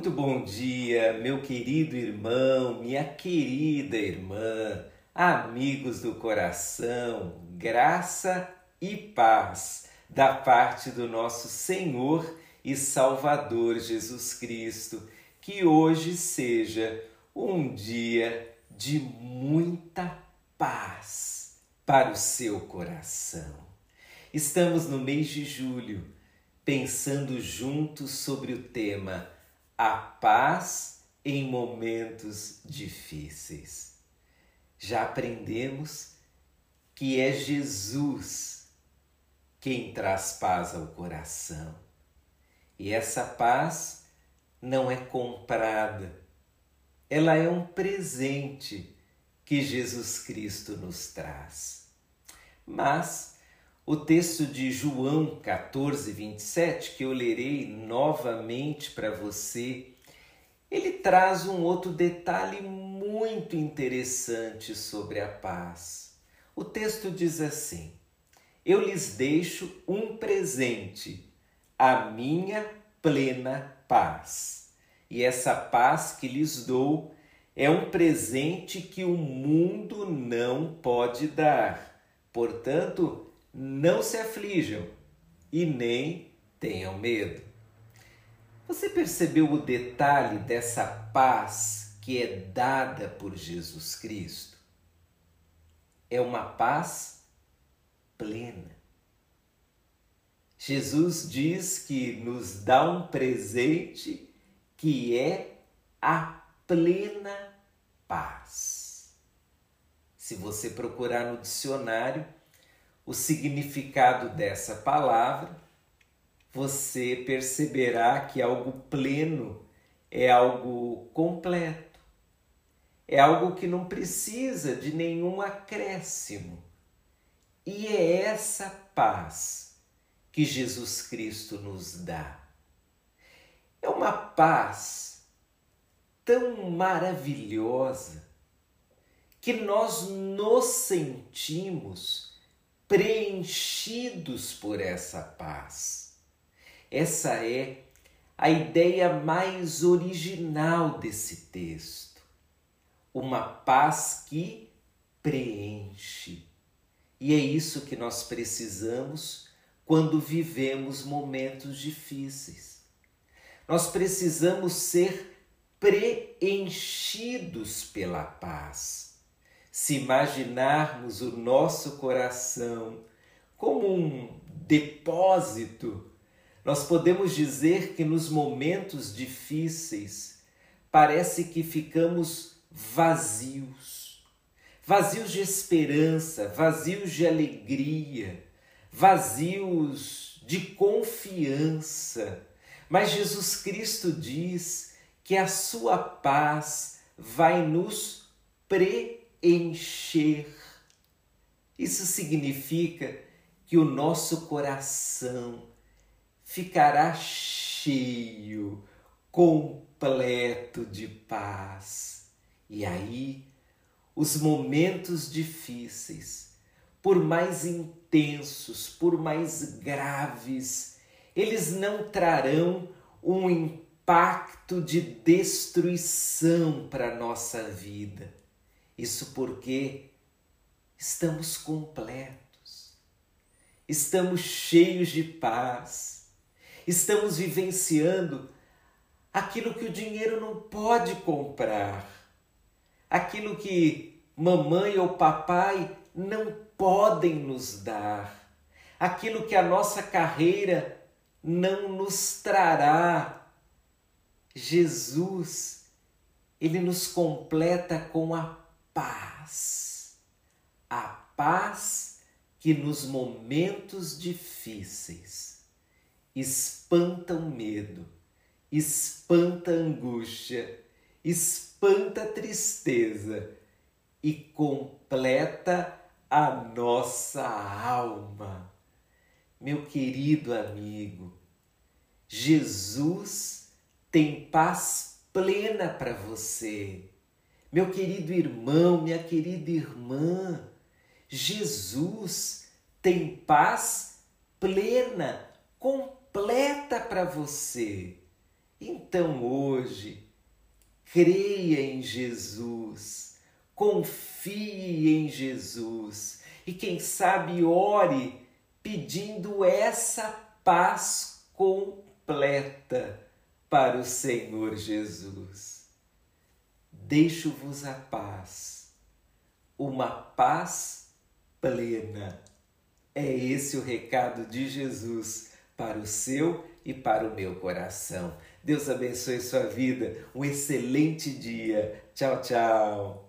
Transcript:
Muito bom dia, meu querido irmão, minha querida irmã, amigos do coração, graça e paz da parte do nosso Senhor e Salvador Jesus Cristo. Que hoje seja um dia de muita paz para o seu coração. Estamos no mês de julho, pensando juntos sobre o tema a paz em momentos difíceis. Já aprendemos que é Jesus quem traz paz ao coração. E essa paz não é comprada, ela é um presente que Jesus Cristo nos traz. Mas o texto de João 14, 27, que eu lerei novamente para você, ele traz um outro detalhe muito interessante sobre a paz. O texto diz assim: Eu lhes deixo um presente, a minha plena paz. E essa paz que lhes dou é um presente que o mundo não pode dar. Portanto, não se aflijam e nem tenham medo. Você percebeu o detalhe dessa paz que é dada por Jesus Cristo? É uma paz plena. Jesus diz que nos dá um presente que é a plena paz. Se você procurar no dicionário, o significado dessa palavra, você perceberá que algo pleno é algo completo, é algo que não precisa de nenhum acréscimo. E é essa paz que Jesus Cristo nos dá. É uma paz tão maravilhosa que nós nos sentimos preenchidos por essa paz. Essa é a ideia mais original desse texto. Uma paz que preenche. E é isso que nós precisamos quando vivemos momentos difíceis. Nós precisamos ser preenchidos pela paz se imaginarmos o nosso coração como um depósito, nós podemos dizer que nos momentos difíceis parece que ficamos vazios, vazios de esperança, vazios de alegria, vazios de confiança. Mas Jesus Cristo diz que a sua paz vai nos preparar encher. Isso significa que o nosso coração ficará cheio, completo de paz. E aí, os momentos difíceis, por mais intensos, por mais graves, eles não trarão um impacto de destruição para nossa vida isso porque estamos completos, estamos cheios de paz, estamos vivenciando aquilo que o dinheiro não pode comprar, aquilo que mamãe ou papai não podem nos dar, aquilo que a nossa carreira não nos trará. Jesus, ele nos completa com a paz. A paz que nos momentos difíceis espanta o medo, espanta a angústia, espanta a tristeza e completa a nossa alma. Meu querido amigo, Jesus tem paz plena para você. Meu querido irmão, minha querida irmã, Jesus tem paz plena, completa para você. Então hoje, creia em Jesus, confie em Jesus e, quem sabe, ore pedindo essa paz completa para o Senhor Jesus. Deixo-vos a paz, uma paz plena. É esse o recado de Jesus para o seu e para o meu coração. Deus abençoe sua vida. Um excelente dia. Tchau, tchau.